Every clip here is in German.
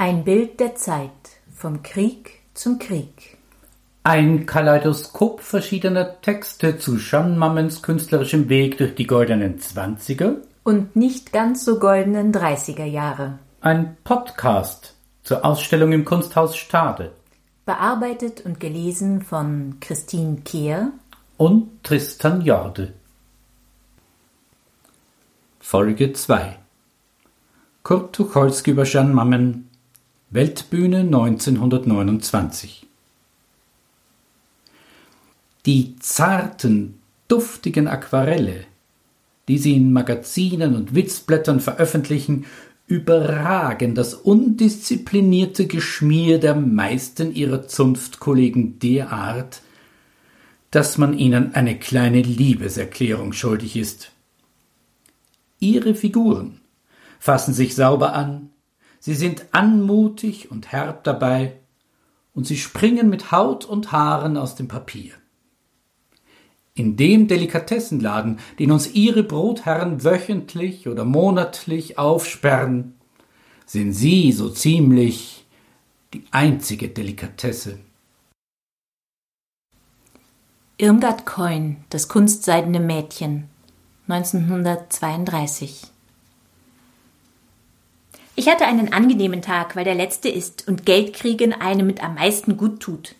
Ein Bild der Zeit vom Krieg zum Krieg. Ein Kaleidoskop verschiedener Texte zu Jeanne Mammens künstlerischem Weg durch die goldenen Zwanziger und nicht ganz so goldenen Dreißiger Jahre. Ein Podcast zur Ausstellung im Kunsthaus Stade. Bearbeitet und gelesen von Christine Kehr und Tristan Jorde. Folge 2 Kurt Tucholsky über Jeanne Mammen Weltbühne 1929 Die zarten, duftigen Aquarelle, die sie in Magazinen und Witzblättern veröffentlichen, überragen das undisziplinierte Geschmier der meisten ihrer Zunftkollegen derart, dass man ihnen eine kleine Liebeserklärung schuldig ist. Ihre Figuren fassen sich sauber an, sie sind anmutig und herb dabei, und sie springen mit Haut und Haaren aus dem Papier. In dem Delikatessenladen, den uns ihre Brotherren wöchentlich oder monatlich aufsperren, sind sie so ziemlich die einzige Delikatesse. Irmgard Coin, das kunstseidene Mädchen, 1932. Ich hatte einen angenehmen Tag, weil der letzte ist und Geld kriegen einem mit am meisten gut tut.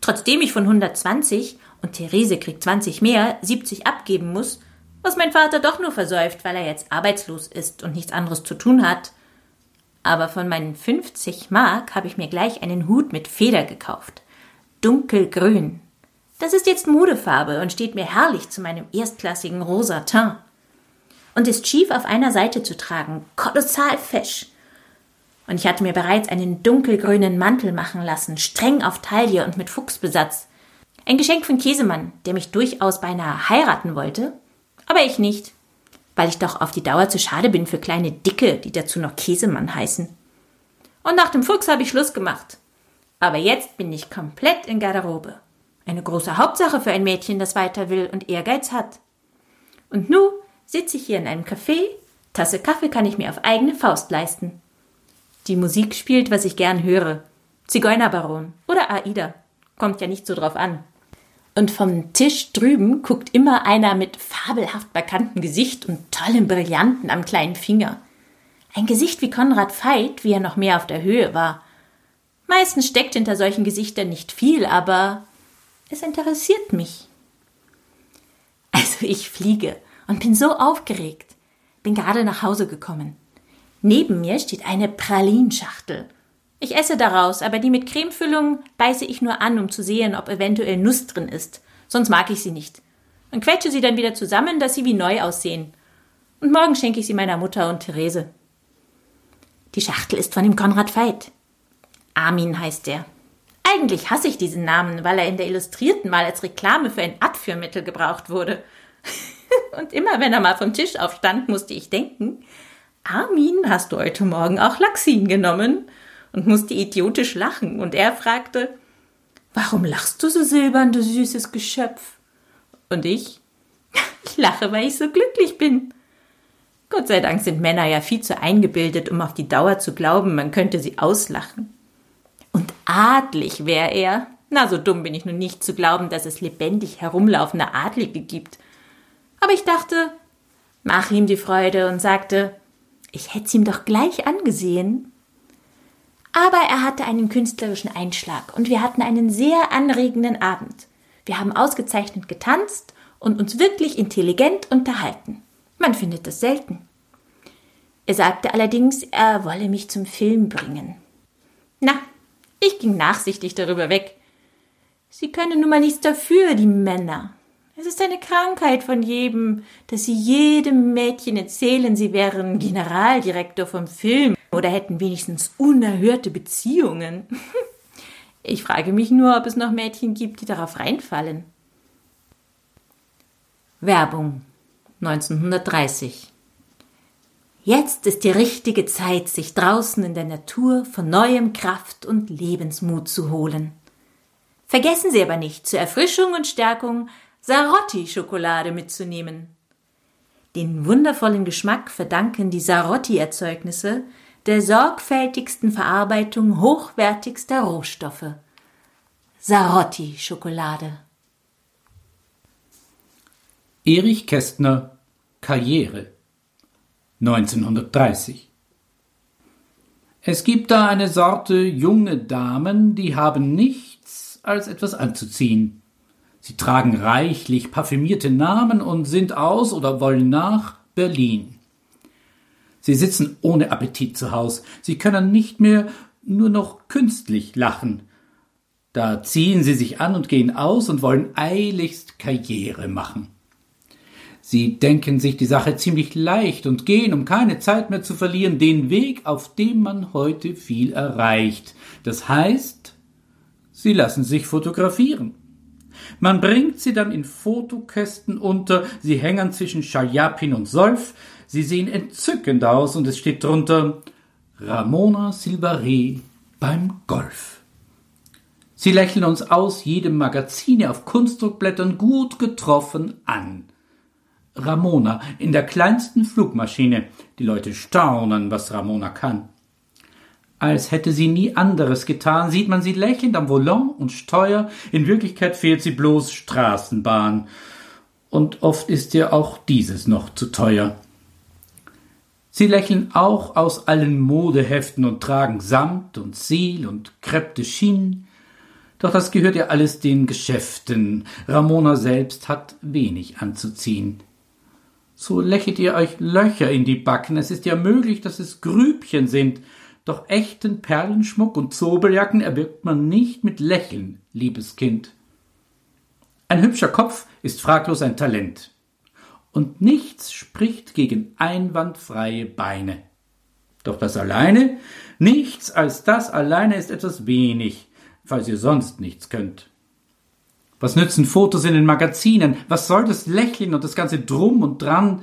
Trotzdem ich von 120 und Therese kriegt 20 mehr, 70 abgeben muss, was mein Vater doch nur versäuft, weil er jetzt arbeitslos ist und nichts anderes zu tun hat. Aber von meinen 50 Mark habe ich mir gleich einen Hut mit Feder gekauft. Dunkelgrün. Das ist jetzt Modefarbe und steht mir herrlich zu meinem erstklassigen rosa Teint. Und ist schief auf einer Seite zu tragen, kolossal fesch. Und ich hatte mir bereits einen dunkelgrünen Mantel machen lassen, streng auf Taille und mit Fuchsbesatz. Ein Geschenk von Käsemann, der mich durchaus beinahe heiraten wollte, aber ich nicht, weil ich doch auf die Dauer zu schade bin für kleine Dicke, die dazu noch Käsemann heißen. Und nach dem Fuchs habe ich Schluss gemacht. Aber jetzt bin ich komplett in Garderobe. Eine große Hauptsache für ein Mädchen, das weiter will und Ehrgeiz hat. Und nu sitze ich hier in einem Café, Tasse Kaffee kann ich mir auf eigene Faust leisten. Die Musik spielt, was ich gern höre. Zigeunerbaron oder Aida. Kommt ja nicht so drauf an. Und vom Tisch drüben guckt immer einer mit fabelhaft markantem Gesicht und tollem Brillanten am kleinen Finger. Ein Gesicht wie Konrad Veit, wie er noch mehr auf der Höhe war. Meistens steckt hinter solchen Gesichtern nicht viel, aber es interessiert mich. Also ich fliege und bin so aufgeregt. Bin gerade nach Hause gekommen. Neben mir steht eine Pralinschachtel. Ich esse daraus, aber die mit Cremefüllung beiße ich nur an, um zu sehen, ob eventuell Nuss drin ist. Sonst mag ich sie nicht. Und quetsche sie dann wieder zusammen, dass sie wie neu aussehen. Und morgen schenke ich sie meiner Mutter und Therese. Die Schachtel ist von dem Konrad Veit. Armin heißt er. Eigentlich hasse ich diesen Namen, weil er in der Illustrierten mal als Reklame für ein Abführmittel gebraucht wurde. Und immer wenn er mal vom Tisch aufstand, musste ich denken, Armin, hast du heute Morgen auch Laxin genommen? Und musste idiotisch lachen. Und er fragte, Warum lachst du so silbern, du süßes Geschöpf? Und ich? Ich lache, weil ich so glücklich bin. Gott sei Dank sind Männer ja viel zu eingebildet, um auf die Dauer zu glauben, man könnte sie auslachen. Und adlig wäre er. Na, so dumm bin ich nun nicht zu glauben, dass es lebendig herumlaufende Adlige gibt. Aber ich dachte, mach ihm die Freude und sagte, ich hätt's ihm doch gleich angesehen. Aber er hatte einen künstlerischen Einschlag und wir hatten einen sehr anregenden Abend. Wir haben ausgezeichnet getanzt und uns wirklich intelligent unterhalten. Man findet das selten. Er sagte allerdings, er wolle mich zum Film bringen. Na, ich ging nachsichtig darüber weg. Sie können nun mal nichts dafür, die Männer. Es ist eine Krankheit von jedem, dass sie jedem Mädchen erzählen, sie wären Generaldirektor vom Film oder hätten wenigstens unerhörte Beziehungen. Ich frage mich nur, ob es noch Mädchen gibt, die darauf reinfallen. Werbung 1930 Jetzt ist die richtige Zeit, sich draußen in der Natur von neuem Kraft und Lebensmut zu holen. Vergessen Sie aber nicht, zur Erfrischung und Stärkung Sarotti-Schokolade mitzunehmen. Den wundervollen Geschmack verdanken die Sarotti-Erzeugnisse der sorgfältigsten Verarbeitung hochwertigster Rohstoffe. Sarotti Schokolade. Erich Kästner Karriere 1930 Es gibt da eine Sorte junge Damen, die haben nichts als etwas anzuziehen. Sie tragen reichlich parfümierte Namen und sind aus oder wollen nach Berlin. Sie sitzen ohne Appetit zu Haus. Sie können nicht mehr nur noch künstlich lachen. Da ziehen sie sich an und gehen aus und wollen eiligst Karriere machen. Sie denken sich die Sache ziemlich leicht und gehen, um keine Zeit mehr zu verlieren, den Weg, auf dem man heute viel erreicht. Das heißt, sie lassen sich fotografieren. Man bringt sie dann in Fotokästen unter, sie hängen zwischen Schajapin und Solf, sie sehen entzückend aus und es steht drunter Ramona Silvaré beim Golf. Sie lächeln uns aus jedem Magazine auf Kunstdruckblättern gut getroffen an. Ramona in der kleinsten Flugmaschine. Die Leute staunen, was Ramona kann. Als hätte sie nie anderes getan, sieht man sie lächelnd am Volant und Steuer. In Wirklichkeit fehlt sie bloß Straßenbahn. Und oft ist ihr auch dieses noch zu teuer. Sie lächeln auch aus allen Modeheften und tragen Samt und Seel und Crêpe de Chine. Doch das gehört ja alles den Geschäften. Ramona selbst hat wenig anzuziehen. So lächelt ihr euch Löcher in die Backen. Es ist ja möglich, dass es Grübchen sind. Doch echten Perlenschmuck und Zobeljacken erwirkt man nicht mit Lächeln, liebes Kind. Ein hübscher Kopf ist fraglos ein Talent. Und nichts spricht gegen einwandfreie Beine. Doch das alleine, nichts als das alleine ist etwas wenig falls ihr sonst nichts könnt. Was nützen Fotos in den Magazinen? Was soll das Lächeln und das ganze Drum und Dran,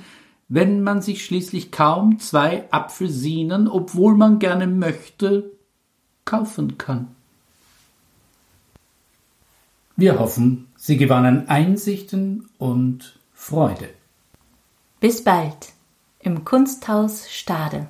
wenn man sich schließlich kaum zwei Apfelsinen, obwohl man gerne möchte, kaufen kann? Wir hoffen, Sie gewannen Einsichten und Freude. Bis bald im Kunsthaus Stade.